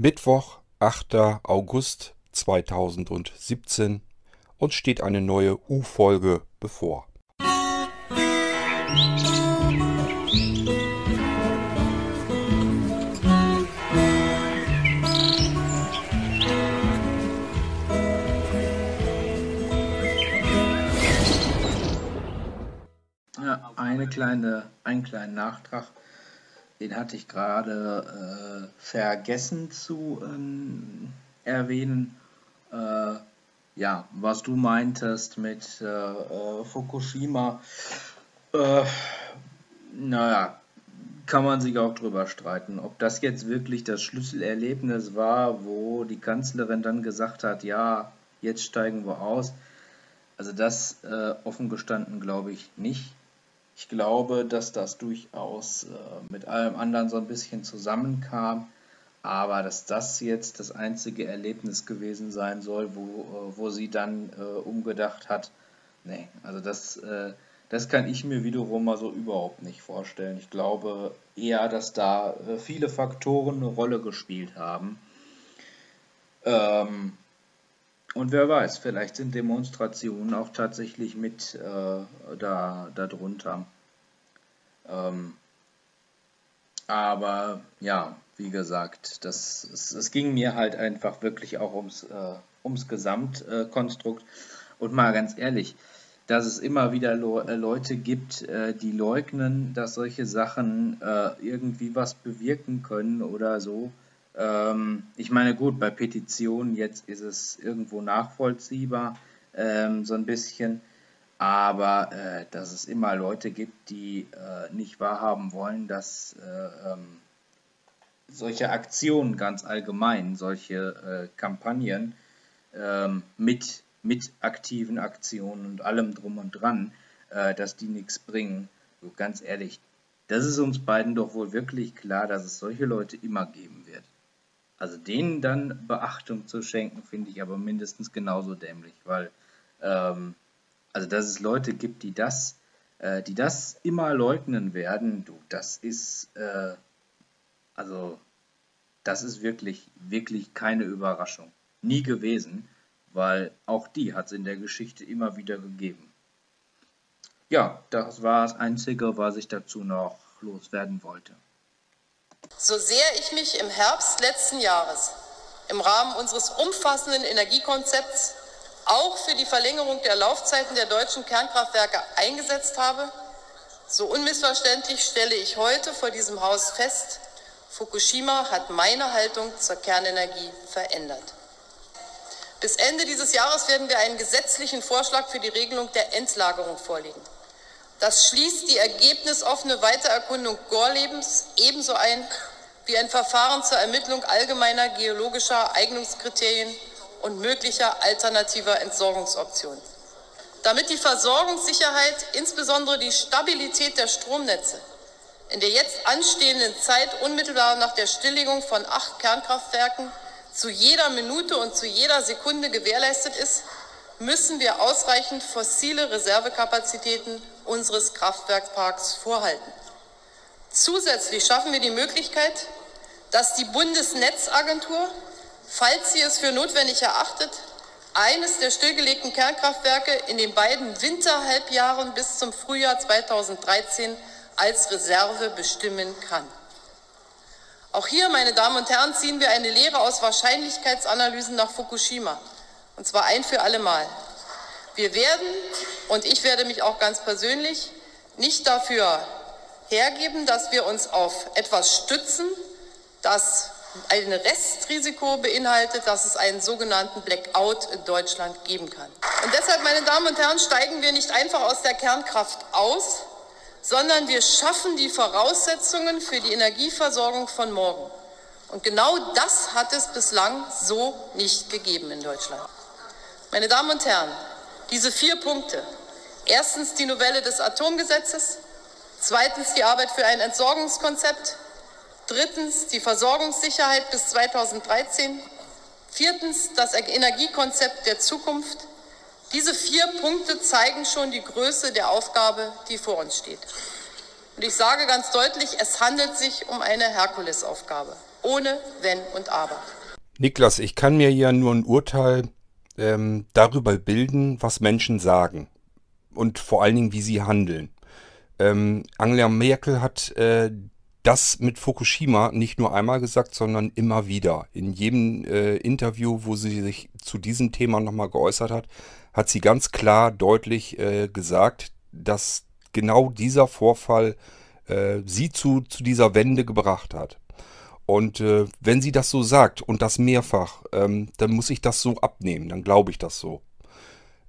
Mittwoch, 8. August 2017 und steht eine neue U-Folge bevor. Eine kleine, einen kleinen Nachtrag den hatte ich gerade äh, vergessen zu ähm, erwähnen. Äh, ja, was du meintest mit äh, äh Fukushima, äh, naja, kann man sich auch drüber streiten, ob das jetzt wirklich das Schlüsselerlebnis war, wo die Kanzlerin dann gesagt hat, ja, jetzt steigen wir aus. Also das äh, offen gestanden glaube ich nicht. Ich glaube, dass das durchaus äh, mit allem anderen so ein bisschen zusammenkam, aber dass das jetzt das einzige Erlebnis gewesen sein soll, wo, äh, wo sie dann äh, umgedacht hat, nee, also das, äh, das kann ich mir wiederum mal so überhaupt nicht vorstellen. Ich glaube eher, dass da äh, viele Faktoren eine Rolle gespielt haben. Ähm, und wer weiß, vielleicht sind Demonstrationen auch tatsächlich mit äh, da darunter. Ähm, aber ja, wie gesagt, das, es, es, ging mir halt einfach wirklich auch ums, äh, ums Gesamtkonstrukt. Und mal ganz ehrlich, dass es immer wieder äh, Leute gibt, äh, die leugnen, dass solche Sachen äh, irgendwie was bewirken können oder so, ähm, ich meine, gut, bei Petitionen jetzt ist es irgendwo nachvollziehbar, ähm, so ein bisschen. Aber äh, dass es immer Leute gibt, die äh, nicht wahrhaben wollen, dass äh, ähm, solche Aktionen ganz allgemein, solche äh, Kampagnen ähm, mit, mit aktiven Aktionen und allem drum und dran, äh, dass die nichts bringen. So ganz ehrlich, das ist uns beiden doch wohl wirklich klar, dass es solche Leute immer geben wird. Also denen dann Beachtung zu schenken, finde ich aber mindestens genauso dämlich, weil ähm, also dass es Leute gibt, die das, äh, die das immer leugnen werden, du, das ist äh, also das ist wirklich, wirklich keine Überraschung. Nie gewesen, weil auch die hat es in der Geschichte immer wieder gegeben. Ja, das war das Einzige, was ich dazu noch loswerden wollte. So sehr ich mich im Herbst letzten Jahres im Rahmen unseres umfassenden Energiekonzepts auch für die Verlängerung der Laufzeiten der deutschen Kernkraftwerke eingesetzt habe, so unmissverständlich stelle ich heute vor diesem Haus fest, Fukushima hat meine Haltung zur Kernenergie verändert. Bis Ende dieses Jahres werden wir einen gesetzlichen Vorschlag für die Regelung der Endlagerung vorlegen. Das schließt die ergebnisoffene Weitererkundung Gorlebens ebenso ein wie ein Verfahren zur Ermittlung allgemeiner geologischer Eignungskriterien und möglicher alternativer Entsorgungsoptionen. Damit die Versorgungssicherheit, insbesondere die Stabilität der Stromnetze, in der jetzt anstehenden Zeit unmittelbar nach der Stilllegung von acht Kernkraftwerken zu jeder Minute und zu jeder Sekunde gewährleistet ist, müssen wir ausreichend fossile Reservekapazitäten unseres Kraftwerkparks vorhalten. Zusätzlich schaffen wir die Möglichkeit, dass die Bundesnetzagentur falls sie es für notwendig erachtet, eines der stillgelegten Kernkraftwerke in den beiden Winterhalbjahren bis zum Frühjahr 2013 als Reserve bestimmen kann. Auch hier, meine Damen und Herren, ziehen wir eine Lehre aus Wahrscheinlichkeitsanalysen nach Fukushima, und zwar ein für alle Mal. Wir werden, und ich werde mich auch ganz persönlich, nicht dafür hergeben, dass wir uns auf etwas stützen, das ein Restrisiko beinhaltet, dass es einen sogenannten Blackout in Deutschland geben kann. Und deshalb, meine Damen und Herren, steigen wir nicht einfach aus der Kernkraft aus, sondern wir schaffen die Voraussetzungen für die Energieversorgung von morgen. Und genau das hat es bislang so nicht gegeben in Deutschland. Meine Damen und Herren, diese vier Punkte. Erstens die Novelle des Atomgesetzes, zweitens die Arbeit für ein Entsorgungskonzept, Drittens die Versorgungssicherheit bis 2013. Viertens das Energiekonzept der Zukunft. Diese vier Punkte zeigen schon die Größe der Aufgabe, die vor uns steht. Und ich sage ganz deutlich, es handelt sich um eine Herkulesaufgabe. Ohne Wenn und Aber. Niklas, ich kann mir ja nur ein Urteil ähm, darüber bilden, was Menschen sagen. Und vor allen Dingen, wie sie handeln. Ähm, Angela Merkel hat äh, das mit Fukushima nicht nur einmal gesagt, sondern immer wieder. In jedem äh, Interview, wo sie sich zu diesem Thema nochmal geäußert hat, hat sie ganz klar, deutlich äh, gesagt, dass genau dieser Vorfall äh, sie zu, zu dieser Wende gebracht hat. Und äh, wenn sie das so sagt und das mehrfach, ähm, dann muss ich das so abnehmen, dann glaube ich das so.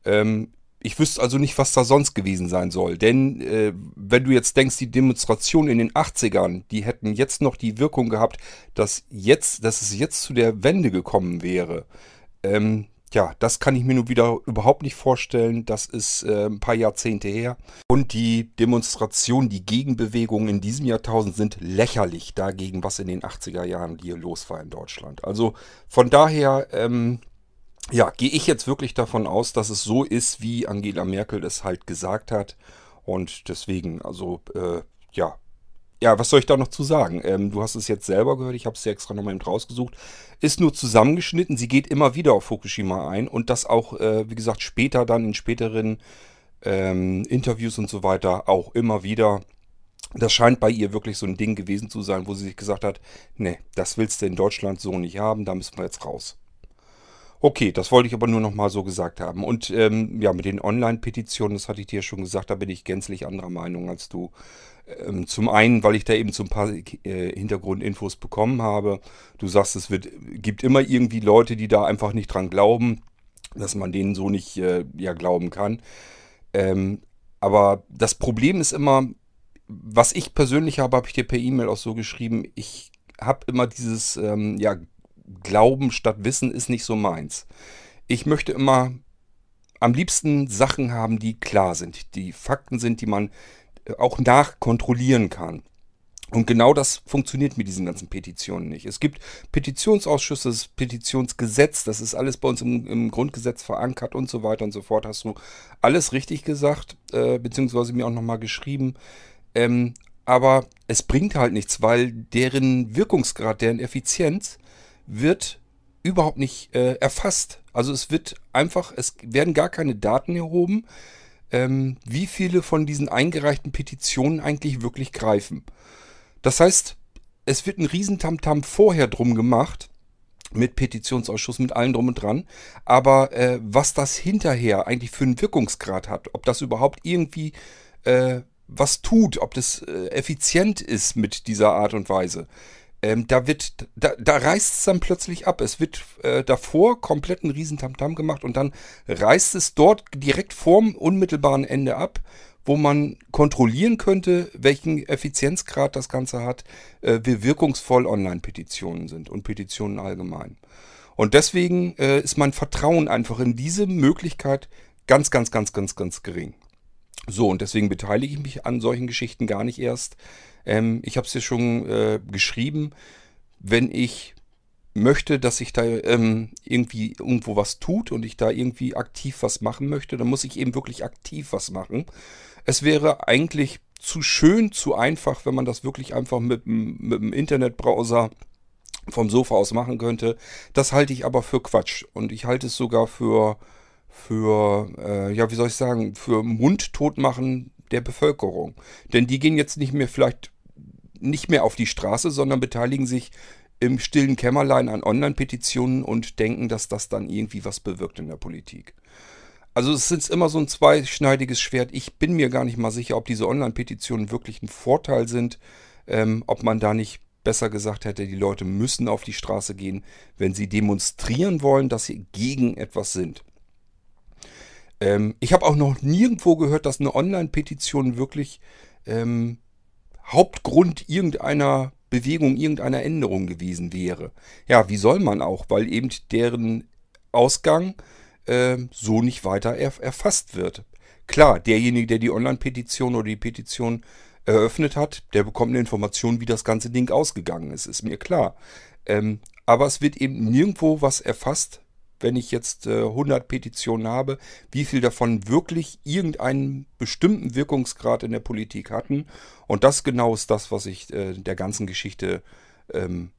Ähm, ich wüsste also nicht, was da sonst gewesen sein soll. Denn äh, wenn du jetzt denkst, die Demonstrationen in den 80ern, die hätten jetzt noch die Wirkung gehabt, dass jetzt, dass es jetzt zu der Wende gekommen wäre. Ähm, ja, das kann ich mir nun wieder überhaupt nicht vorstellen. Das ist äh, ein paar Jahrzehnte her. Und die Demonstrationen, die Gegenbewegungen in diesem Jahrtausend sind lächerlich dagegen, was in den 80er Jahren hier los war in Deutschland. Also von daher, ähm, ja, gehe ich jetzt wirklich davon aus, dass es so ist, wie Angela Merkel es halt gesagt hat. Und deswegen, also, äh, ja. Ja, was soll ich da noch zu sagen? Ähm, du hast es jetzt selber gehört, ich habe es ja extra nochmal eben rausgesucht. Ist nur zusammengeschnitten, sie geht immer wieder auf Fukushima ein und das auch, äh, wie gesagt, später dann in späteren ähm, Interviews und so weiter auch immer wieder. Das scheint bei ihr wirklich so ein Ding gewesen zu sein, wo sie sich gesagt hat, nee, das willst du in Deutschland so nicht haben, da müssen wir jetzt raus. Okay, das wollte ich aber nur noch mal so gesagt haben. Und ähm, ja, mit den Online-Petitionen, das hatte ich dir schon gesagt, da bin ich gänzlich anderer Meinung als du. Ähm, zum einen, weil ich da eben so ein paar äh, Hintergrundinfos bekommen habe. Du sagst, es wird, gibt immer irgendwie Leute, die da einfach nicht dran glauben, dass man denen so nicht äh, ja, glauben kann. Ähm, aber das Problem ist immer, was ich persönlich habe, habe ich dir per E-Mail auch so geschrieben, ich habe immer dieses ähm, ja, Glauben statt Wissen ist nicht so meins. Ich möchte immer am liebsten Sachen haben, die klar sind, die Fakten sind, die man äh, auch nachkontrollieren kann. Und genau das funktioniert mit diesen ganzen Petitionen nicht. Es gibt Petitionsausschüsse, das Petitionsgesetz, das ist alles bei uns im, im, Grundgesetz verankert und so weiter und so fort. Hast du alles richtig gesagt, äh, beziehungsweise mir auch nochmal geschrieben. Ähm, aber es bringt halt nichts, weil deren Wirkungsgrad, deren Effizienz wird überhaupt nicht äh, erfasst. Also es wird einfach, es werden gar keine Daten erhoben, ähm, wie viele von diesen eingereichten Petitionen eigentlich wirklich greifen. Das heißt, es wird ein Riesentamtam vorher drum gemacht, mit Petitionsausschuss, mit allem drum und dran. Aber äh, was das hinterher eigentlich für einen Wirkungsgrad hat, ob das überhaupt irgendwie äh, was tut, ob das äh, effizient ist mit dieser Art und Weise, ähm, da wird, da, da reißt es dann plötzlich ab. Es wird äh, davor komplett ein Riesentamtam gemacht und dann reißt es dort direkt vorm unmittelbaren Ende ab, wo man kontrollieren könnte, welchen Effizienzgrad das Ganze hat, äh, wie wirkungsvoll Online-Petitionen sind und Petitionen allgemein. Und deswegen äh, ist mein Vertrauen einfach in diese Möglichkeit ganz, ganz, ganz, ganz, ganz gering. So, und deswegen beteilige ich mich an solchen Geschichten gar nicht erst. Ähm, ich habe es dir schon äh, geschrieben, wenn ich möchte, dass sich da ähm, irgendwie irgendwo was tut und ich da irgendwie aktiv was machen möchte, dann muss ich eben wirklich aktiv was machen. Es wäre eigentlich zu schön, zu einfach, wenn man das wirklich einfach mit, mit dem Internetbrowser vom Sofa aus machen könnte. Das halte ich aber für Quatsch und ich halte es sogar für für, äh, ja, wie soll ich sagen, für Mundtotmachen der Bevölkerung. Denn die gehen jetzt nicht mehr vielleicht nicht mehr auf die Straße, sondern beteiligen sich im stillen Kämmerlein an Online-Petitionen und denken, dass das dann irgendwie was bewirkt in der Politik. Also es ist immer so ein zweischneidiges Schwert. Ich bin mir gar nicht mal sicher, ob diese Online-Petitionen wirklich ein Vorteil sind, ähm, ob man da nicht besser gesagt hätte, die Leute müssen auf die Straße gehen, wenn sie demonstrieren wollen, dass sie gegen etwas sind. Ähm, ich habe auch noch nirgendwo gehört, dass eine Online-Petition wirklich ähm, Hauptgrund irgendeiner Bewegung, irgendeiner Änderung gewesen wäre. Ja, wie soll man auch, weil eben deren Ausgang äh, so nicht weiter erf erfasst wird. Klar, derjenige, der die Online-Petition oder die Petition eröffnet hat, der bekommt eine Information, wie das ganze Ding ausgegangen ist, ist mir klar. Ähm, aber es wird eben nirgendwo was erfasst, wenn ich jetzt äh, 100 Petitionen habe, wie viel davon wirklich irgendeinen bestimmten Wirkungsgrad in der Politik hatten. Und das genau ist das, was ich äh, der ganzen Geschichte ähm,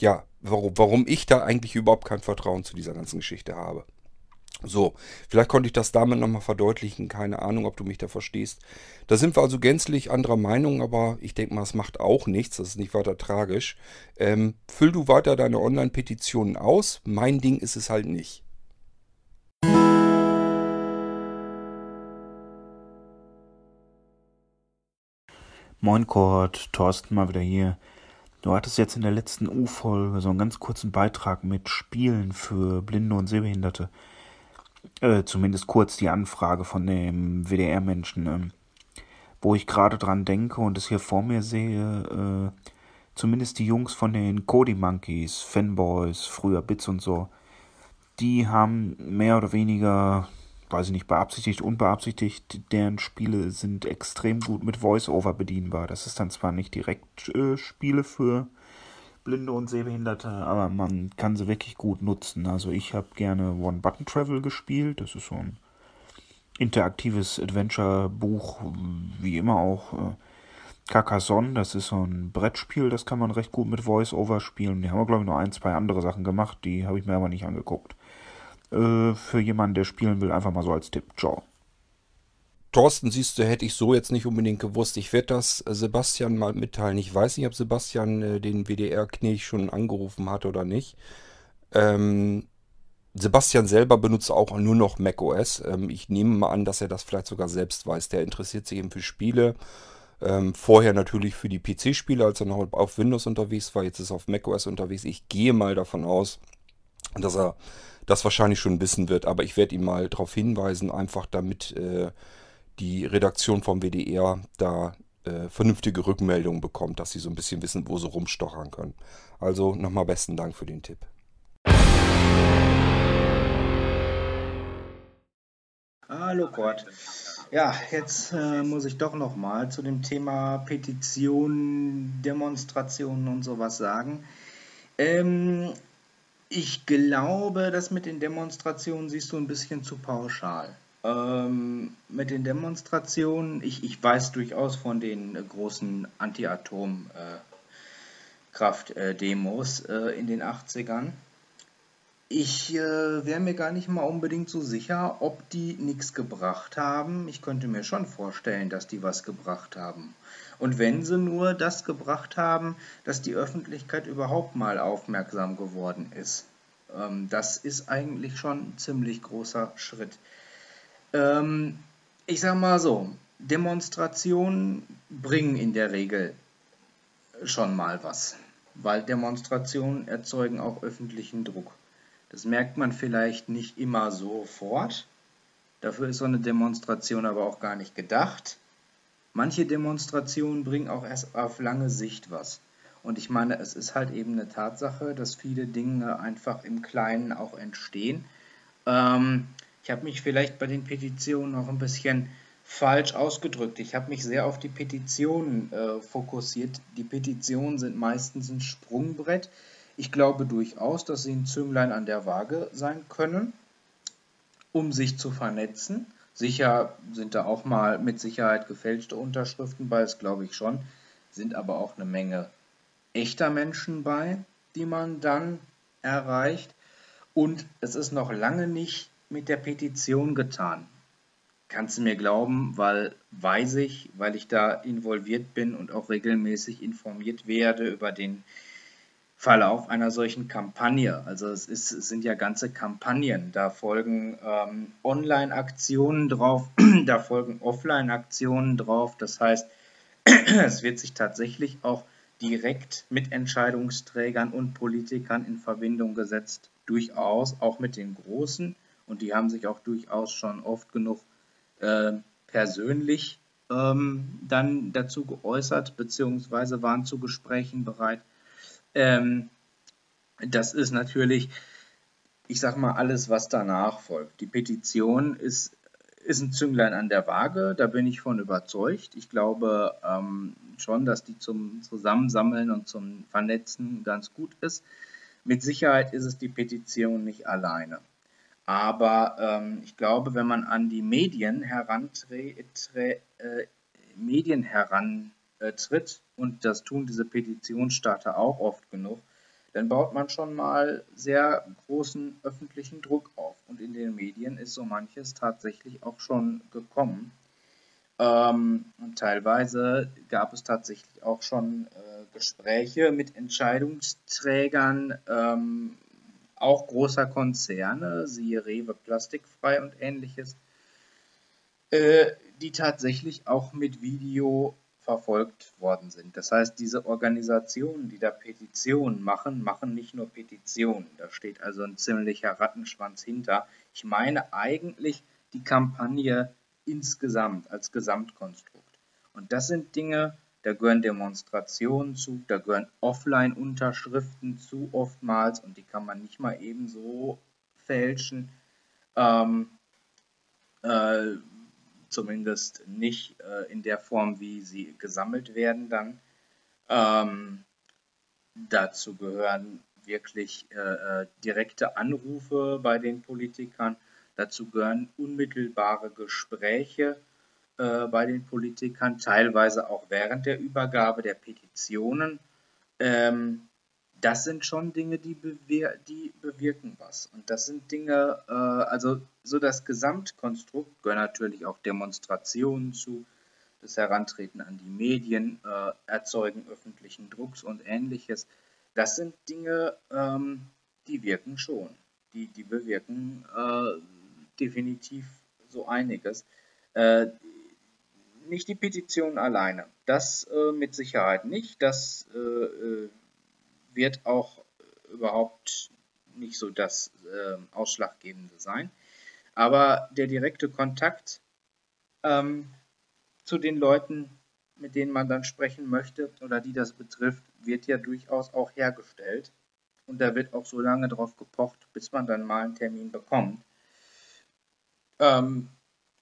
ja, warum, warum ich da eigentlich überhaupt kein Vertrauen zu dieser ganzen Geschichte habe. So, vielleicht konnte ich das damit nochmal verdeutlichen. Keine Ahnung, ob du mich da verstehst. Da sind wir also gänzlich anderer Meinung, aber ich denke mal, es macht auch nichts. Das ist nicht weiter tragisch. Ähm, füll du weiter deine Online-Petitionen aus. Mein Ding ist es halt nicht. Moin Kurt, Thorsten mal wieder hier. Du hattest jetzt in der letzten U-Folge so einen ganz kurzen Beitrag mit Spielen für Blinde und Sehbehinderte. Äh, zumindest kurz die Anfrage von dem WDR-Menschen, äh, wo ich gerade dran denke und es hier vor mir sehe, äh, zumindest die Jungs von den Cody Monkeys, Fanboys, früher Bits und so, die haben mehr oder weniger, weiß ich nicht, beabsichtigt, unbeabsichtigt, deren Spiele sind extrem gut mit Voice-Over bedienbar. Das ist dann zwar nicht direkt äh, Spiele für Blinde und Sehbehinderte, aber man kann sie wirklich gut nutzen. Also ich habe gerne One-Button-Travel gespielt. Das ist so ein interaktives Adventure-Buch, wie immer auch äh, Carcassonne. Das ist so ein Brettspiel, das kann man recht gut mit Voice-Over spielen. Die haben glaube ich, noch ein, zwei andere Sachen gemacht, die habe ich mir aber nicht angeguckt. Äh, für jemanden, der spielen will, einfach mal so als Tipp. Ciao. Thorsten, siehst du, hätte ich so jetzt nicht unbedingt gewusst. Ich werde das äh, Sebastian mal mitteilen. Ich weiß nicht, ob Sebastian äh, den WDR-Knilch schon angerufen hat oder nicht. Ähm, Sebastian selber benutzt auch nur noch macOS. Ähm, ich nehme mal an, dass er das vielleicht sogar selbst weiß. Der interessiert sich eben für Spiele. Ähm, vorher natürlich für die PC-Spiele, als er noch auf Windows unterwegs war. Jetzt ist er auf macOS unterwegs. Ich gehe mal davon aus, dass er das wahrscheinlich schon wissen wird. Aber ich werde ihn mal darauf hinweisen, einfach damit... Äh, die Redaktion vom WDR da äh, vernünftige Rückmeldungen bekommt, dass sie so ein bisschen wissen, wo sie rumstochern können. Also nochmal besten Dank für den Tipp. Hallo Gott. Ja, jetzt äh, muss ich doch nochmal zu dem Thema Petitionen, Demonstrationen und sowas sagen. Ähm, ich glaube, das mit den Demonstrationen siehst du ein bisschen zu pauschal. Ähm, mit den Demonstrationen, ich, ich weiß durchaus von den großen Anti-Atomkraft-Demos äh, in den 80ern. Ich äh, wäre mir gar nicht mal unbedingt so sicher, ob die nichts gebracht haben. Ich könnte mir schon vorstellen, dass die was gebracht haben. Und wenn sie nur das gebracht haben, dass die Öffentlichkeit überhaupt mal aufmerksam geworden ist. Ähm, das ist eigentlich schon ein ziemlich großer Schritt. Ähm, ich sage mal so, Demonstrationen bringen in der Regel schon mal was, weil Demonstrationen erzeugen auch öffentlichen Druck. Das merkt man vielleicht nicht immer sofort. Dafür ist so eine Demonstration aber auch gar nicht gedacht. Manche Demonstrationen bringen auch erst auf lange Sicht was. Und ich meine, es ist halt eben eine Tatsache, dass viele Dinge einfach im Kleinen auch entstehen. Ähm, ich habe mich vielleicht bei den Petitionen noch ein bisschen falsch ausgedrückt. Ich habe mich sehr auf die Petitionen äh, fokussiert. Die Petitionen sind meistens ein Sprungbrett. Ich glaube durchaus, dass sie ein Zünglein an der Waage sein können, um sich zu vernetzen. Sicher sind da auch mal mit Sicherheit gefälschte Unterschriften bei, das glaube ich schon, sind aber auch eine Menge echter Menschen bei, die man dann erreicht. Und es ist noch lange nicht mit der Petition getan? Kannst du mir glauben, weil weiß ich, weil ich da involviert bin und auch regelmäßig informiert werde über den Verlauf einer solchen Kampagne. Also es, ist, es sind ja ganze Kampagnen. Da folgen ähm, Online-Aktionen drauf, da folgen Offline-Aktionen drauf. Das heißt, es wird sich tatsächlich auch direkt mit Entscheidungsträgern und Politikern in Verbindung gesetzt. Durchaus auch mit den großen und die haben sich auch durchaus schon oft genug äh, persönlich ähm, dann dazu geäußert, beziehungsweise waren zu Gesprächen bereit. Ähm, das ist natürlich, ich sag mal, alles, was danach folgt. Die Petition ist, ist ein Zünglein an der Waage, da bin ich von überzeugt. Ich glaube ähm, schon, dass die zum Zusammensammeln und zum Vernetzen ganz gut ist. Mit Sicherheit ist es die Petition nicht alleine. Aber ähm, ich glaube, wenn man an die Medien herantritt, äh, Medien herantritt, und das tun diese Petitionsstarter auch oft genug, dann baut man schon mal sehr großen öffentlichen Druck auf. Und in den Medien ist so manches tatsächlich auch schon gekommen. Ähm, und teilweise gab es tatsächlich auch schon äh, Gespräche mit Entscheidungsträgern, ähm, auch großer Konzerne, siehe Rewe Plastikfrei und ähnliches, äh, die tatsächlich auch mit Video verfolgt worden sind. Das heißt, diese Organisationen, die da Petitionen machen, machen nicht nur Petitionen. Da steht also ein ziemlicher Rattenschwanz hinter. Ich meine eigentlich die Kampagne insgesamt, als Gesamtkonstrukt. Und das sind Dinge, da gehören Demonstrationen zu, da gehören Offline-Unterschriften zu oftmals und die kann man nicht mal eben so fälschen. Ähm, äh, zumindest nicht äh, in der Form, wie sie gesammelt werden dann. Ähm, dazu gehören wirklich äh, äh direkte Anrufe bei den Politikern Dazu gehören unmittelbare Gespräche äh, bei den Politikern, teilweise auch während der Übergabe der Petitionen. Ähm, das sind schon Dinge, die, bewir die, bewirken was. Und das sind Dinge, äh, also so das Gesamtkonstrukt gehören natürlich auch Demonstrationen zu, das Herantreten an die Medien, äh, Erzeugen öffentlichen Drucks und ähnliches. Das sind Dinge, ähm, die wirken schon. Die, die bewirken äh, definitiv so einiges. Äh, nicht die Petition alleine, das äh, mit Sicherheit nicht. Das äh, äh wird auch überhaupt nicht so das äh, Ausschlaggebende sein. Aber der direkte Kontakt ähm, zu den Leuten, mit denen man dann sprechen möchte oder die das betrifft, wird ja durchaus auch hergestellt. Und da wird auch so lange drauf gepocht, bis man dann mal einen Termin bekommt ähm,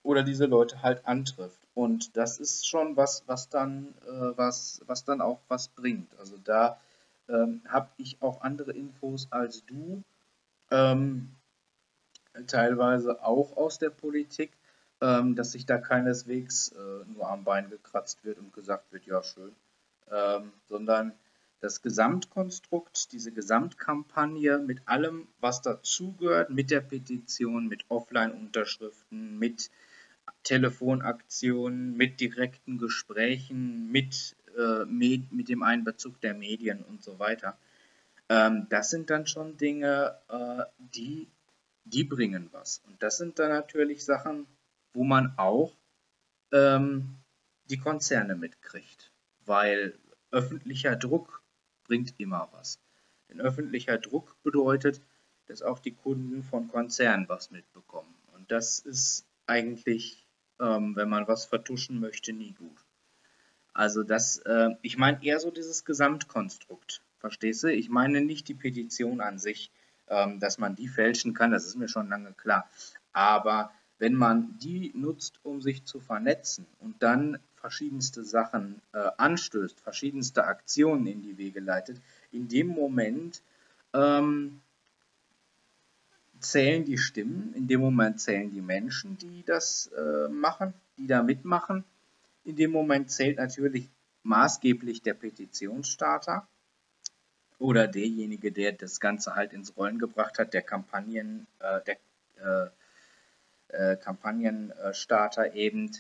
oder diese Leute halt antrifft. Und das ist schon was, was dann, äh, was, was dann auch was bringt. Also da ähm, habe ich auch andere Infos als du, ähm, teilweise auch aus der Politik, ähm, dass sich da keineswegs äh, nur am Bein gekratzt wird und gesagt wird, ja schön, ähm, sondern das Gesamtkonstrukt, diese Gesamtkampagne mit allem, was dazugehört, mit der Petition, mit Offline-Unterschriften, mit Telefonaktionen, mit direkten Gesprächen, mit, äh, mit, dem Einbezug der Medien und so weiter. Ähm, das sind dann schon Dinge, äh, die, die bringen was. Und das sind dann natürlich Sachen, wo man auch ähm, die Konzerne mitkriegt, weil öffentlicher Druck bringt immer was. Denn öffentlicher Druck bedeutet, dass auch die Kunden von Konzernen was mitbekommen. Und das ist eigentlich, ähm, wenn man was vertuschen möchte, nie gut. Also das, äh, ich meine eher so dieses Gesamtkonstrukt. Verstehst du? Ich meine nicht die Petition an sich, ähm, dass man die fälschen kann, das ist mir schon lange klar. Aber wenn man die nutzt, um sich zu vernetzen und dann verschiedenste Sachen äh, anstößt, verschiedenste Aktionen in die Wege leitet, in dem Moment ähm, zählen die Stimmen, in dem Moment zählen die Menschen, die das äh, machen, die da mitmachen. In dem Moment zählt natürlich maßgeblich der Petitionsstarter oder derjenige, der das Ganze halt ins Rollen gebracht hat, der Kampagnen, äh, der äh, äh Kampagnenstarter eben.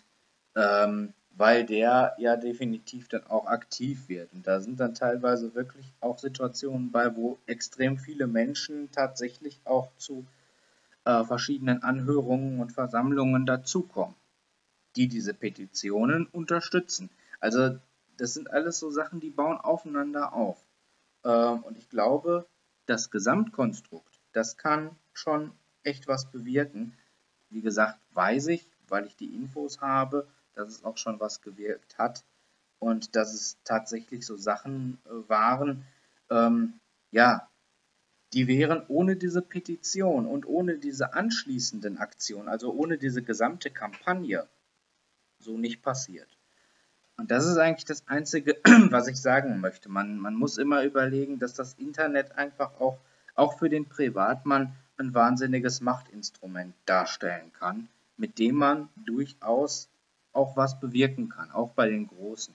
Ähm, weil der ja definitiv dann auch aktiv wird. Und da sind dann teilweise wirklich auch Situationen bei, wo extrem viele Menschen tatsächlich auch zu äh, verschiedenen Anhörungen und Versammlungen dazukommen, die diese Petitionen unterstützen. Also das sind alles so Sachen, die bauen aufeinander auf. Ähm, und ich glaube, das Gesamtkonstrukt, das kann schon echt was bewirken. Wie gesagt, weiß ich, weil ich die Infos habe dass es auch schon was gewirkt hat und dass es tatsächlich so Sachen äh, waren, ähm, ja, die wären ohne diese Petition und ohne diese anschließenden Aktionen, also ohne diese gesamte Kampagne, so nicht passiert. Und das ist eigentlich das Einzige, was ich sagen möchte. Man, man muss immer überlegen, dass das Internet einfach auch, auch für den Privatmann ein wahnsinniges Machtinstrument darstellen kann, mit dem man durchaus auch was bewirken kann, auch bei den Großen.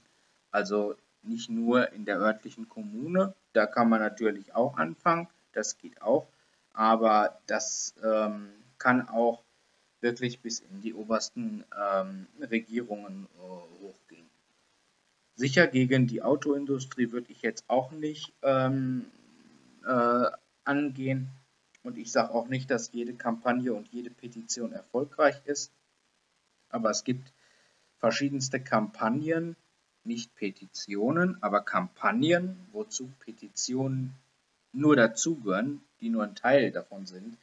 Also nicht nur in der örtlichen Kommune, da kann man natürlich auch anfangen, das geht auch, aber das ähm, kann auch wirklich bis in die obersten ähm, Regierungen äh, hochgehen. Sicher gegen die Autoindustrie würde ich jetzt auch nicht ähm, äh, angehen. Und ich sage auch nicht, dass jede Kampagne und jede Petition erfolgreich ist. Aber es gibt verschiedenste Kampagnen, nicht Petitionen, aber Kampagnen, wozu Petitionen nur dazugehören, die nur ein Teil davon sind,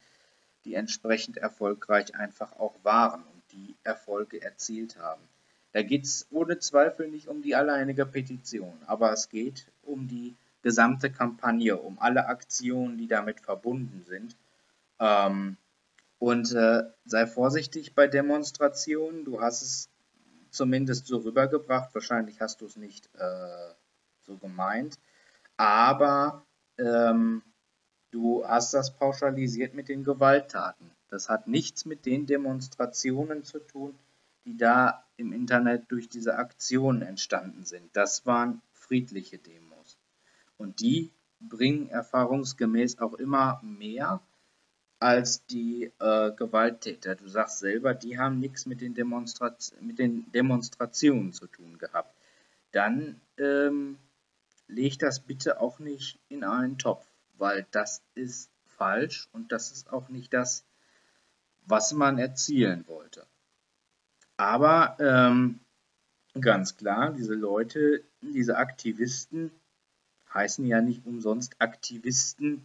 die entsprechend erfolgreich einfach auch waren und die Erfolge erzielt haben. Da geht es ohne Zweifel nicht um die alleinige Petition, aber es geht um die gesamte Kampagne, um alle Aktionen, die damit verbunden sind. Ähm, und äh, sei vorsichtig bei Demonstrationen. Du hast es zumindest so rübergebracht. Wahrscheinlich hast du es nicht äh, so gemeint. Aber ähm, du hast das pauschalisiert mit den Gewalttaten. Das hat nichts mit den Demonstrationen zu tun, die da im Internet durch diese Aktionen entstanden sind. Das waren friedliche Demos. Und die bringen erfahrungsgemäß auch immer mehr als die äh, Gewalttäter. Du sagst selber, die haben nichts mit den, mit den Demonstrationen zu tun gehabt. Dann ähm, leg das bitte auch nicht in einen Topf, weil das ist falsch und das ist auch nicht das, was man erzielen wollte. Aber ähm, ganz klar, diese Leute, diese Aktivisten heißen ja nicht umsonst Aktivisten,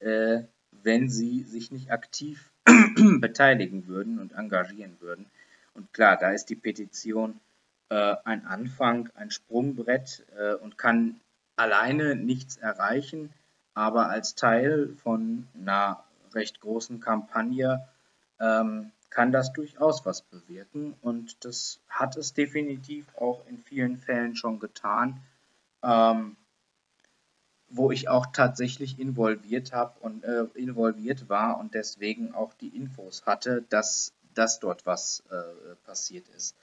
äh, wenn sie sich nicht aktiv beteiligen würden und engagieren würden. Und klar, da ist die Petition äh, ein Anfang, ein Sprungbrett äh, und kann alleine nichts erreichen, aber als Teil von einer recht großen Kampagne ähm, kann das durchaus was bewirken und das hat es definitiv auch in vielen Fällen schon getan. Ähm, wo ich auch tatsächlich involviert habe und äh, involviert war und deswegen auch die Infos hatte, dass, dass dort was äh, passiert ist.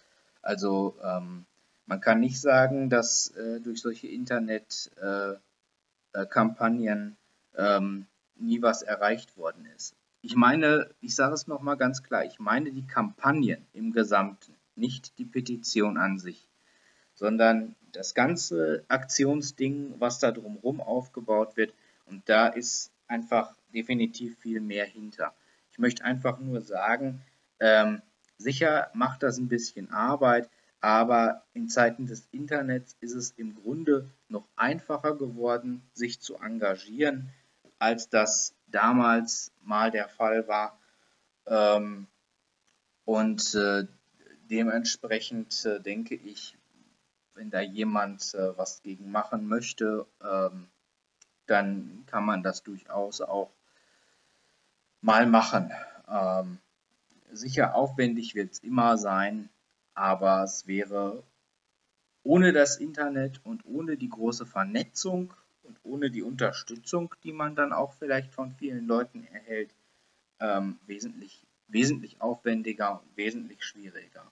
Also ähm, man kann nicht sagen, dass äh, durch solche Internetkampagnen äh, äh, ähm, nie was erreicht worden ist. Ich meine, ich sage es nochmal ganz klar, ich meine die Kampagnen im Gesamten, nicht die Petition an sich, sondern das ganze Aktionsding, was da drumherum aufgebaut wird. Und da ist einfach definitiv viel mehr hinter. Ich möchte einfach nur sagen, ähm, sicher macht das ein bisschen Arbeit, aber in Zeiten des Internets ist es im Grunde noch einfacher geworden, sich zu engagieren, als das damals mal der Fall war. Ähm, und äh, dementsprechend äh, denke ich, wenn da jemand äh, was gegen machen möchte, ähm, dann kann man das durchaus auch mal machen. Ähm, sicher aufwendig wird es immer sein, aber es wäre ohne das Internet und ohne die große Vernetzung und ohne die Unterstützung, die man dann auch vielleicht von vielen Leuten erhält, ähm, wesentlich, wesentlich aufwendiger und wesentlich schwieriger.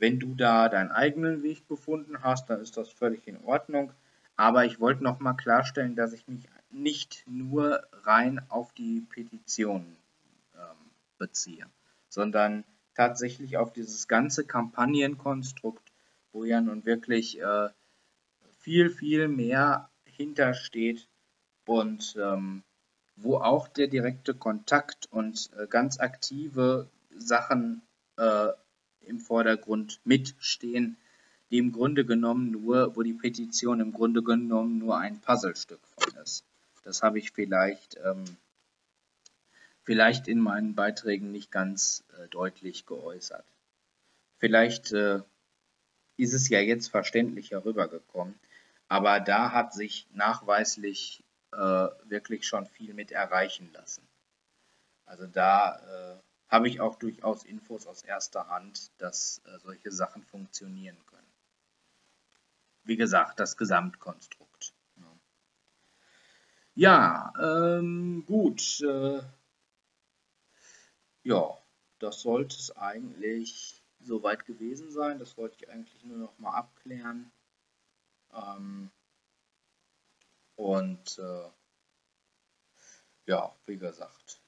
Wenn du da deinen eigenen Weg gefunden hast, dann ist das völlig in Ordnung. Aber ich wollte nochmal klarstellen, dass ich mich nicht nur rein auf die Petitionen ähm, beziehe, sondern tatsächlich auf dieses ganze Kampagnenkonstrukt, wo ja nun wirklich äh, viel, viel mehr hintersteht und ähm, wo auch der direkte Kontakt und äh, ganz aktive Sachen äh, im Vordergrund mitstehen, die im Grunde genommen nur, wo die Petition im Grunde genommen nur ein Puzzlestück von ist. Das habe ich vielleicht, ähm, vielleicht in meinen Beiträgen nicht ganz äh, deutlich geäußert. Vielleicht äh, ist es ja jetzt verständlicher rübergekommen, aber da hat sich nachweislich äh, wirklich schon viel mit erreichen lassen. Also da äh, habe ich auch durchaus Infos aus erster Hand, dass äh, solche Sachen funktionieren können. Wie gesagt, das Gesamtkonstrukt. Ja, ja ähm, gut. Äh, ja, das sollte es eigentlich soweit gewesen sein. Das wollte ich eigentlich nur noch mal abklären. Ähm, Und äh, ja, wie gesagt,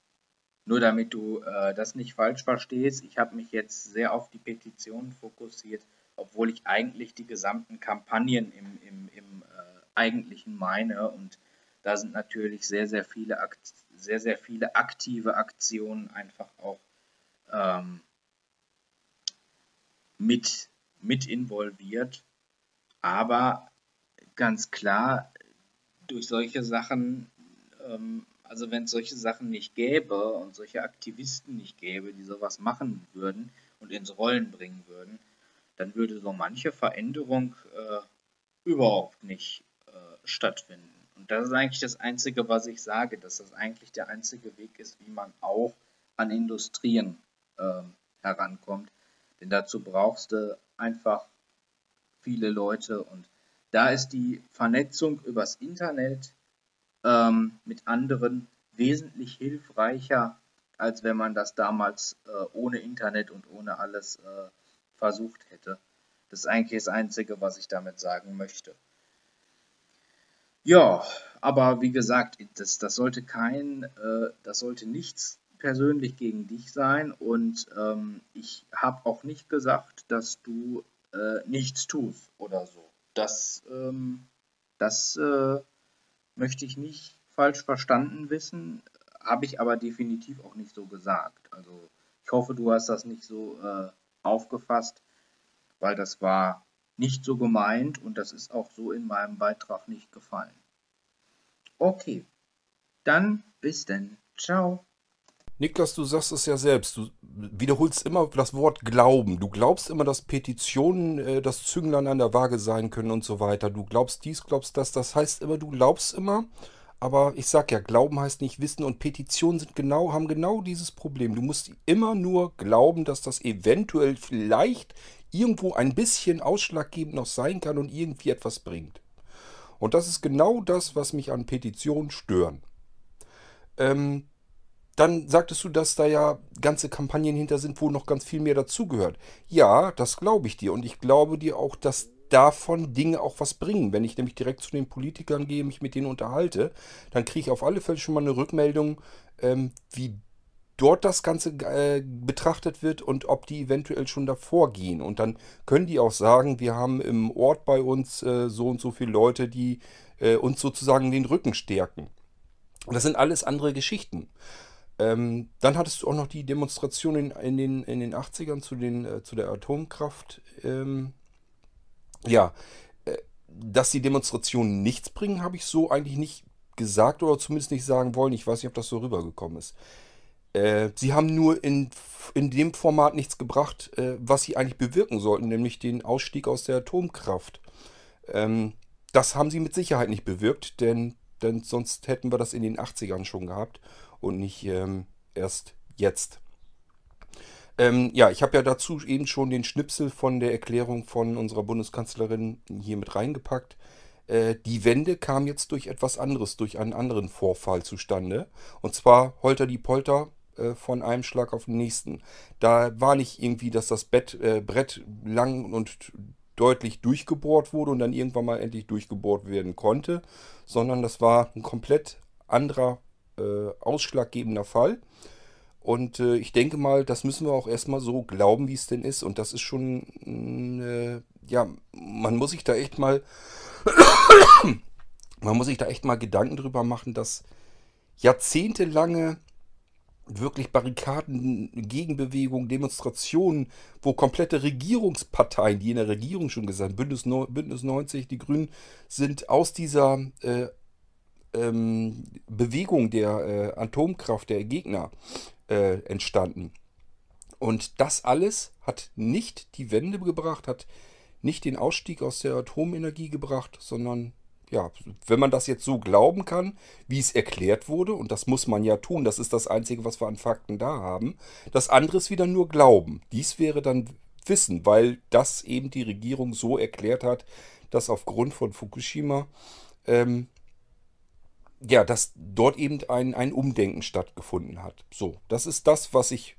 nur damit du äh, das nicht falsch verstehst, ich habe mich jetzt sehr auf die Petition fokussiert, obwohl ich eigentlich die gesamten Kampagnen im, im, im äh, eigentlichen meine. Und da sind natürlich sehr, sehr viele, Akt sehr, sehr viele aktive Aktionen einfach auch ähm, mit, mit involviert. Aber ganz klar, durch solche Sachen ähm, also wenn es solche Sachen nicht gäbe und solche Aktivisten nicht gäbe, die sowas machen würden und ins Rollen bringen würden, dann würde so manche Veränderung äh, überhaupt nicht äh, stattfinden. Und das ist eigentlich das Einzige, was ich sage, dass das eigentlich der einzige Weg ist, wie man auch an Industrien äh, herankommt. Denn dazu brauchst du einfach viele Leute und da ist die Vernetzung übers Internet ähm, mit anderen wesentlich hilfreicher, als wenn man das damals äh, ohne Internet und ohne alles äh, versucht hätte. Das ist eigentlich das Einzige, was ich damit sagen möchte. Ja, aber wie gesagt, das, das sollte kein, äh, das sollte nichts persönlich gegen dich sein und ähm, ich habe auch nicht gesagt, dass du äh, nichts tust oder so. Das, ähm, das äh, möchte ich nicht falsch verstanden wissen, habe ich aber definitiv auch nicht so gesagt. Also ich hoffe, du hast das nicht so äh, aufgefasst, weil das war nicht so gemeint und das ist auch so in meinem Beitrag nicht gefallen. Okay, dann bis denn. Ciao. Niklas, du sagst es ja selbst. Du wiederholst immer das Wort Glauben. Du glaubst immer, dass Petitionen äh, das Zünglein an der Waage sein können und so weiter. Du glaubst dies, glaubst das. Das heißt immer, du glaubst immer. Aber ich sag ja, Glauben heißt nicht Wissen und Petitionen sind genau, haben genau dieses Problem. Du musst immer nur glauben, dass das eventuell vielleicht irgendwo ein bisschen ausschlaggebend noch sein kann und irgendwie etwas bringt. Und das ist genau das, was mich an Petitionen stören. Ähm, dann sagtest du, dass da ja ganze Kampagnen hinter sind, wo noch ganz viel mehr dazugehört. Ja, das glaube ich dir. Und ich glaube dir auch, dass davon Dinge auch was bringen. Wenn ich nämlich direkt zu den Politikern gehe, mich mit denen unterhalte, dann kriege ich auf alle Fälle schon mal eine Rückmeldung, ähm, wie dort das Ganze äh, betrachtet wird und ob die eventuell schon davor gehen. Und dann können die auch sagen, wir haben im Ort bei uns äh, so und so viele Leute, die äh, uns sozusagen den Rücken stärken. Das sind alles andere Geschichten. Ähm, dann hattest du auch noch die Demonstration in, in, den, in den 80ern zu, den, äh, zu der Atomkraft. Ähm, ja, äh, dass die Demonstrationen nichts bringen, habe ich so eigentlich nicht gesagt oder zumindest nicht sagen wollen. Ich weiß nicht, ob das so rübergekommen ist. Äh, sie haben nur in, in dem Format nichts gebracht, äh, was sie eigentlich bewirken sollten, nämlich den Ausstieg aus der Atomkraft. Ähm, das haben sie mit Sicherheit nicht bewirkt, denn, denn sonst hätten wir das in den 80ern schon gehabt und nicht ähm, erst jetzt. Ähm, ja, ich habe ja dazu eben schon den Schnipsel von der Erklärung von unserer Bundeskanzlerin hier mit reingepackt. Äh, die Wende kam jetzt durch etwas anderes, durch einen anderen Vorfall zustande. Und zwar Holter die Polter äh, von einem Schlag auf den nächsten. Da war nicht irgendwie, dass das Bett, äh, Brett lang und deutlich durchgebohrt wurde und dann irgendwann mal endlich durchgebohrt werden konnte, sondern das war ein komplett anderer äh, ausschlaggebender Fall. Und äh, ich denke mal, das müssen wir auch erstmal so glauben, wie es denn ist. Und das ist schon, äh, ja, man muss sich da echt mal, man muss sich da echt mal Gedanken drüber machen, dass jahrzehntelange wirklich Barrikaden, Gegenbewegungen, Demonstrationen, wo komplette Regierungsparteien, die in der Regierung schon gesagt Bündnis, Bündnis 90, die Grünen, sind aus dieser äh, ähm, Bewegung der äh, Atomkraft der Gegner äh, entstanden. Und das alles hat nicht die Wende gebracht, hat nicht den Ausstieg aus der Atomenergie gebracht, sondern ja, wenn man das jetzt so glauben kann, wie es erklärt wurde, und das muss man ja tun, das ist das Einzige, was wir an Fakten da haben, das andere ist wieder nur Glauben. Dies wäre dann Wissen, weil das eben die Regierung so erklärt hat, dass aufgrund von Fukushima ähm, ja, dass dort eben ein, ein Umdenken stattgefunden hat. So, das ist das, was ich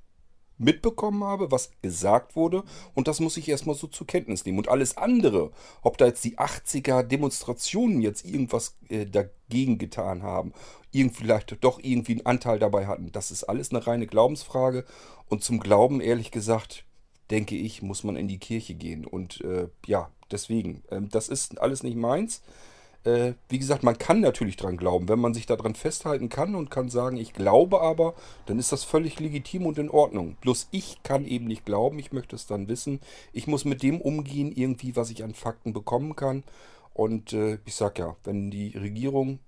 mitbekommen habe, was gesagt wurde und das muss ich erstmal so zur Kenntnis nehmen. Und alles andere, ob da jetzt die 80er Demonstrationen jetzt irgendwas äh, dagegen getan haben, irgendwie vielleicht doch irgendwie einen Anteil dabei hatten, das ist alles eine reine Glaubensfrage und zum Glauben, ehrlich gesagt, denke ich, muss man in die Kirche gehen und äh, ja, deswegen, äh, das ist alles nicht meins. Äh, wie gesagt, man kann natürlich dran glauben. Wenn man sich daran festhalten kann und kann sagen, ich glaube aber, dann ist das völlig legitim und in Ordnung. Bloß ich kann eben nicht glauben, ich möchte es dann wissen. Ich muss mit dem umgehen, irgendwie, was ich an Fakten bekommen kann. Und äh, ich sag ja, wenn die Regierung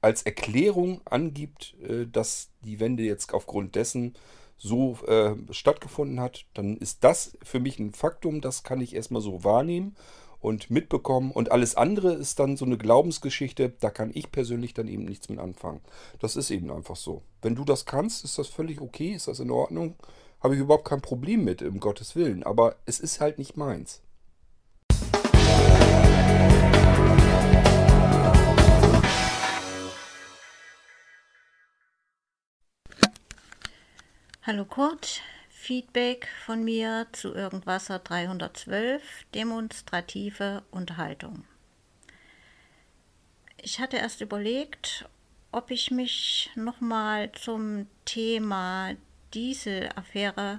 als Erklärung angibt, äh, dass die Wende jetzt aufgrund dessen so äh, stattgefunden hat, dann ist das für mich ein Faktum, das kann ich erstmal so wahrnehmen und mitbekommen. Und alles andere ist dann so eine Glaubensgeschichte, da kann ich persönlich dann eben nichts mit anfangen. Das ist eben einfach so. Wenn du das kannst, ist das völlig okay, ist das in Ordnung. Habe ich überhaupt kein Problem mit, um Gottes Willen. Aber es ist halt nicht meins. Hallo Kurt, Feedback von mir zu Irgendwasser 312, demonstrative Unterhaltung. Ich hatte erst überlegt, ob ich mich nochmal zum Thema Dieselaffäre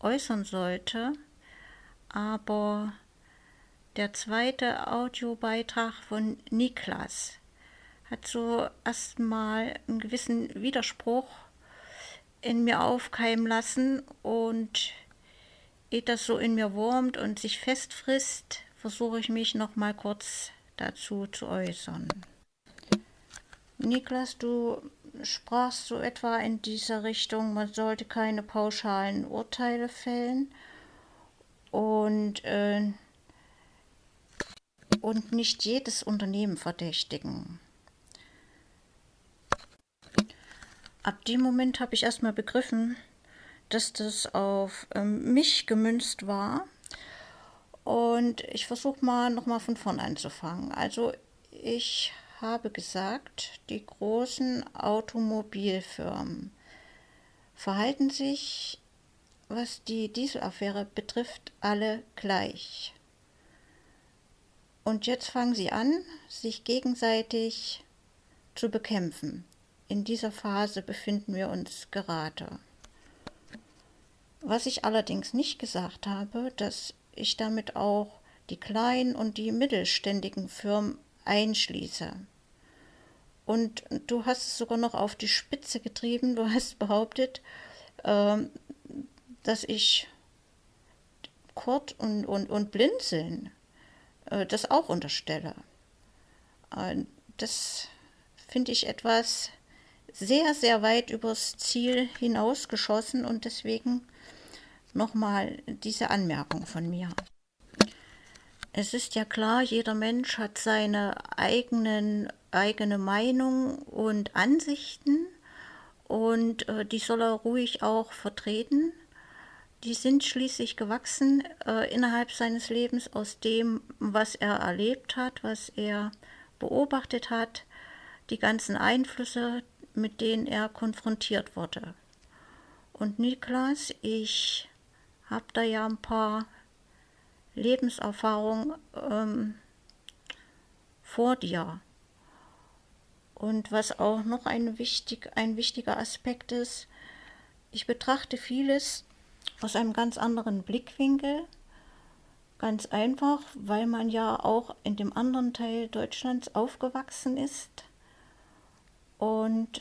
äußern sollte, aber der zweite Audiobeitrag von Niklas hat so erstmal einen gewissen Widerspruch in mir aufkeimen lassen und ehe das so in mir wurmt und sich festfrisst, versuche ich mich noch mal kurz dazu zu äußern. Niklas, du sprachst so etwa in dieser Richtung, man sollte keine pauschalen Urteile fällen und, äh, und nicht jedes Unternehmen verdächtigen. Ab dem Moment habe ich erstmal begriffen, dass das auf ähm, mich gemünzt war. Und ich versuche mal nochmal von vorn anzufangen. Also ich habe gesagt, die großen Automobilfirmen verhalten sich, was die Dieselaffäre betrifft, alle gleich. Und jetzt fangen sie an, sich gegenseitig zu bekämpfen. In dieser Phase befinden wir uns gerade. Was ich allerdings nicht gesagt habe, dass ich damit auch die kleinen und die mittelständigen Firmen einschließe. Und du hast es sogar noch auf die Spitze getrieben. Du hast behauptet, ähm, dass ich Kurt und, und, und Blinzeln äh, das auch unterstelle. Äh, das finde ich etwas sehr, sehr weit übers Ziel hinausgeschossen und deswegen nochmal diese Anmerkung von mir. Es ist ja klar, jeder Mensch hat seine eigenen, eigene Meinung und Ansichten und äh, die soll er ruhig auch vertreten. Die sind schließlich gewachsen äh, innerhalb seines Lebens aus dem, was er erlebt hat, was er beobachtet hat, die ganzen Einflüsse, mit denen er konfrontiert wurde. Und Niklas, ich habe da ja ein paar Lebenserfahrungen ähm, vor dir. Und was auch noch ein, wichtig, ein wichtiger Aspekt ist, ich betrachte vieles aus einem ganz anderen Blickwinkel. Ganz einfach, weil man ja auch in dem anderen Teil Deutschlands aufgewachsen ist und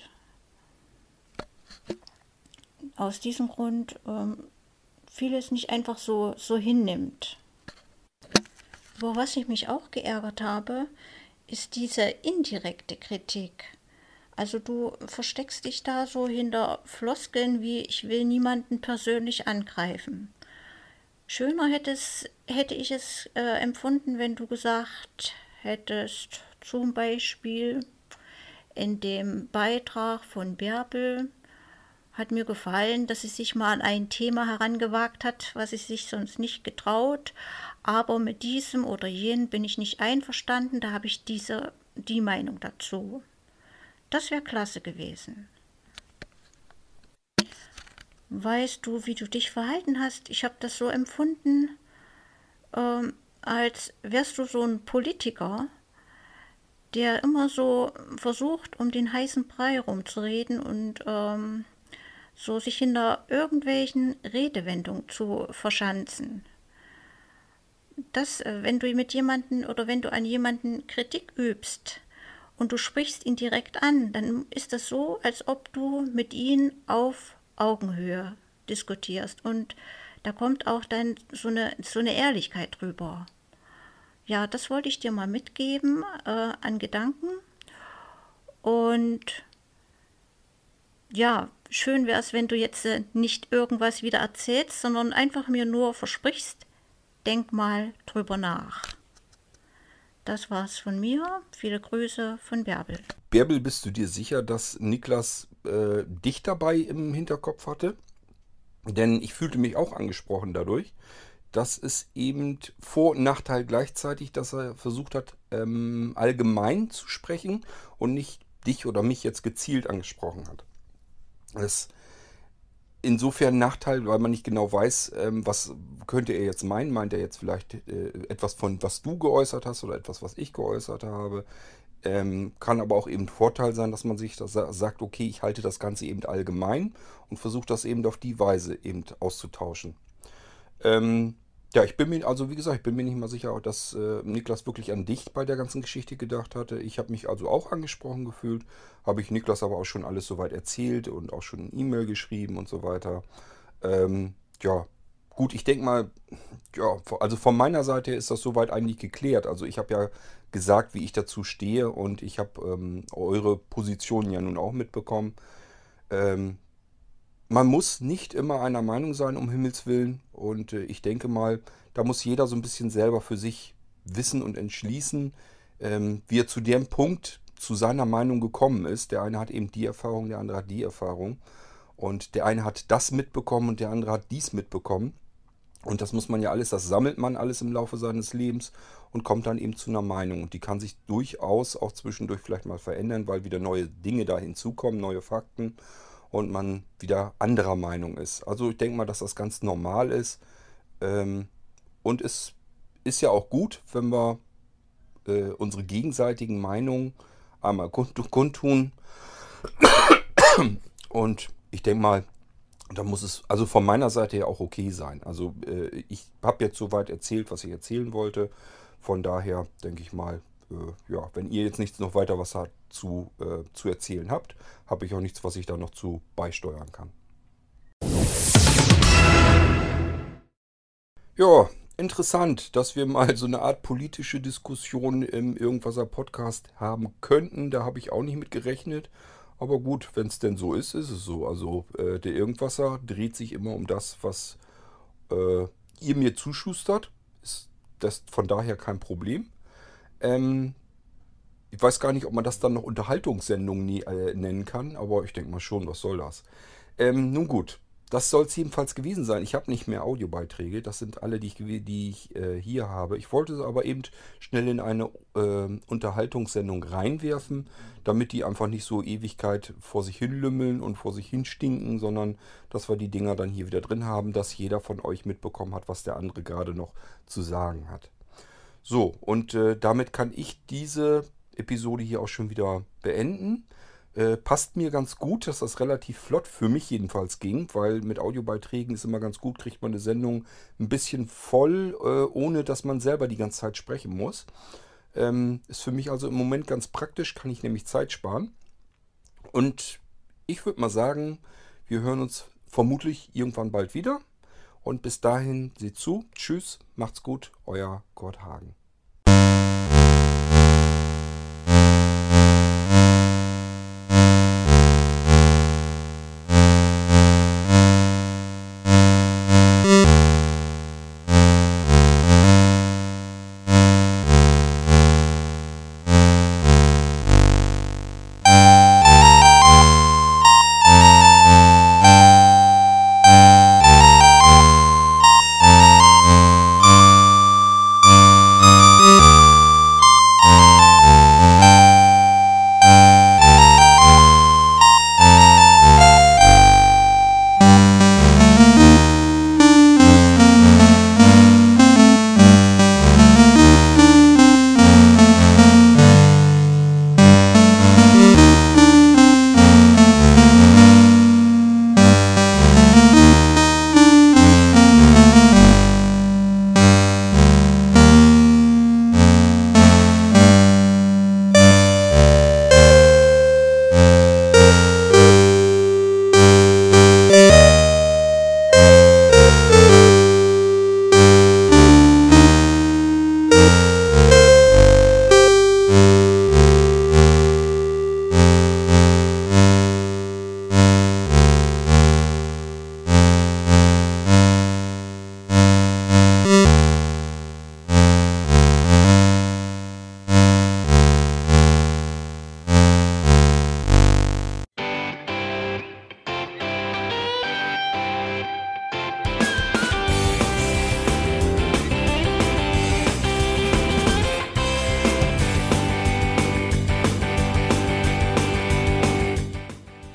aus diesem Grund ähm, vieles nicht einfach so, so hinnimmt. Wo was ich mich auch geärgert habe, ist diese indirekte Kritik. Also du versteckst dich da so hinter Floskeln wie ich will niemanden persönlich angreifen. Schöner hätte, hätte ich es äh, empfunden, wenn du gesagt hättest, zum Beispiel, in dem Beitrag von Bärbel hat mir gefallen, dass sie sich mal an ein Thema herangewagt hat, was sie sich sonst nicht getraut. Aber mit diesem oder jenem bin ich nicht einverstanden, da habe ich diese, die Meinung dazu. Das wäre klasse gewesen. weißt du, wie du dich verhalten hast? Ich habe das so empfunden, ähm, als wärst du so ein Politiker, der immer so versucht, um den heißen Brei rumzureden und ähm, so sich hinter irgendwelchen Redewendungen zu verschanzen. Das, äh, wenn du mit jemanden oder wenn du an jemanden Kritik übst und du sprichst ihn direkt an, dann ist das so, als ob du mit ihm auf Augenhöhe diskutierst und da kommt auch dann so eine, so eine Ehrlichkeit drüber. Ja, das wollte ich dir mal mitgeben äh, an Gedanken. Und ja, schön wäre es, wenn du jetzt äh, nicht irgendwas wieder erzählst, sondern einfach mir nur versprichst, denk mal drüber nach. Das war's von mir. Viele Grüße von Bärbel. Bärbel, bist du dir sicher, dass Niklas äh, dich dabei im Hinterkopf hatte? Denn ich fühlte mich auch angesprochen dadurch. Dass es eben Vor- und Nachteil gleichzeitig, dass er versucht hat, ähm, allgemein zu sprechen und nicht dich oder mich jetzt gezielt angesprochen hat. Das ist insofern Nachteil, weil man nicht genau weiß, ähm, was könnte er jetzt meinen. Meint er jetzt vielleicht äh, etwas von, was du geäußert hast oder etwas, was ich geäußert habe? Ähm, kann aber auch eben Vorteil sein, dass man sich das sagt, okay, ich halte das Ganze eben allgemein und versuche das eben auf die Weise eben auszutauschen. Ähm, ja, ich bin mir, also wie gesagt, ich bin mir nicht mal sicher, dass äh, Niklas wirklich an dich bei der ganzen Geschichte gedacht hatte. Ich habe mich also auch angesprochen gefühlt, habe ich Niklas aber auch schon alles soweit erzählt und auch schon E-Mail geschrieben und so weiter. Ähm, ja, gut, ich denke mal, ja, also von meiner Seite ist das soweit eigentlich geklärt. Also ich habe ja gesagt, wie ich dazu stehe und ich habe ähm, eure Position ja nun auch mitbekommen. Ähm, man muss nicht immer einer Meinung sein, um Himmels Willen. Und äh, ich denke mal, da muss jeder so ein bisschen selber für sich wissen und entschließen, ähm, wie er zu dem Punkt zu seiner Meinung gekommen ist. Der eine hat eben die Erfahrung, der andere hat die Erfahrung. Und der eine hat das mitbekommen und der andere hat dies mitbekommen. Und das muss man ja alles, das sammelt man alles im Laufe seines Lebens und kommt dann eben zu einer Meinung. Und die kann sich durchaus auch zwischendurch vielleicht mal verändern, weil wieder neue Dinge da hinzukommen, neue Fakten und man wieder anderer Meinung ist. Also ich denke mal, dass das ganz normal ist. Ähm, und es ist ja auch gut, wenn wir äh, unsere gegenseitigen Meinungen einmal kundtun. Und ich denke mal, da muss es also von meiner Seite her auch okay sein. Also äh, ich habe jetzt soweit erzählt, was ich erzählen wollte. Von daher denke ich mal, äh, ja, wenn ihr jetzt nichts noch weiter was zu, äh, zu erzählen habt, habe ich auch nichts, was ich da noch zu beisteuern kann. Ja, interessant, dass wir mal so eine Art politische Diskussion im Irgendwaser Podcast haben könnten. Da habe ich auch nicht mit gerechnet. Aber gut, wenn es denn so ist, ist es so. Also äh, der Irgendwasser dreht sich immer um das, was äh, ihr mir zuschustert. Ist das von daher kein Problem. Ähm, ich weiß gar nicht, ob man das dann noch Unterhaltungssendung nie, äh, nennen kann, aber ich denke mal schon, was soll das? Ähm, nun gut, das soll es jedenfalls gewesen sein. Ich habe nicht mehr Audiobeiträge. Das sind alle, die ich, die ich äh, hier habe. Ich wollte sie aber eben schnell in eine äh, Unterhaltungssendung reinwerfen, damit die einfach nicht so Ewigkeit vor sich hin lümmeln und vor sich hin stinken, sondern dass wir die Dinger dann hier wieder drin haben, dass jeder von euch mitbekommen hat, was der andere gerade noch zu sagen hat. So, und äh, damit kann ich diese Episode hier auch schon wieder beenden. Äh, passt mir ganz gut, dass das relativ flott für mich jedenfalls ging, weil mit Audiobeiträgen ist immer ganz gut, kriegt man eine Sendung ein bisschen voll, äh, ohne dass man selber die ganze Zeit sprechen muss. Ähm, ist für mich also im Moment ganz praktisch, kann ich nämlich Zeit sparen. Und ich würde mal sagen, wir hören uns vermutlich irgendwann bald wieder. Und bis dahin, seht zu. Tschüss, macht's gut, euer Gott Hagen.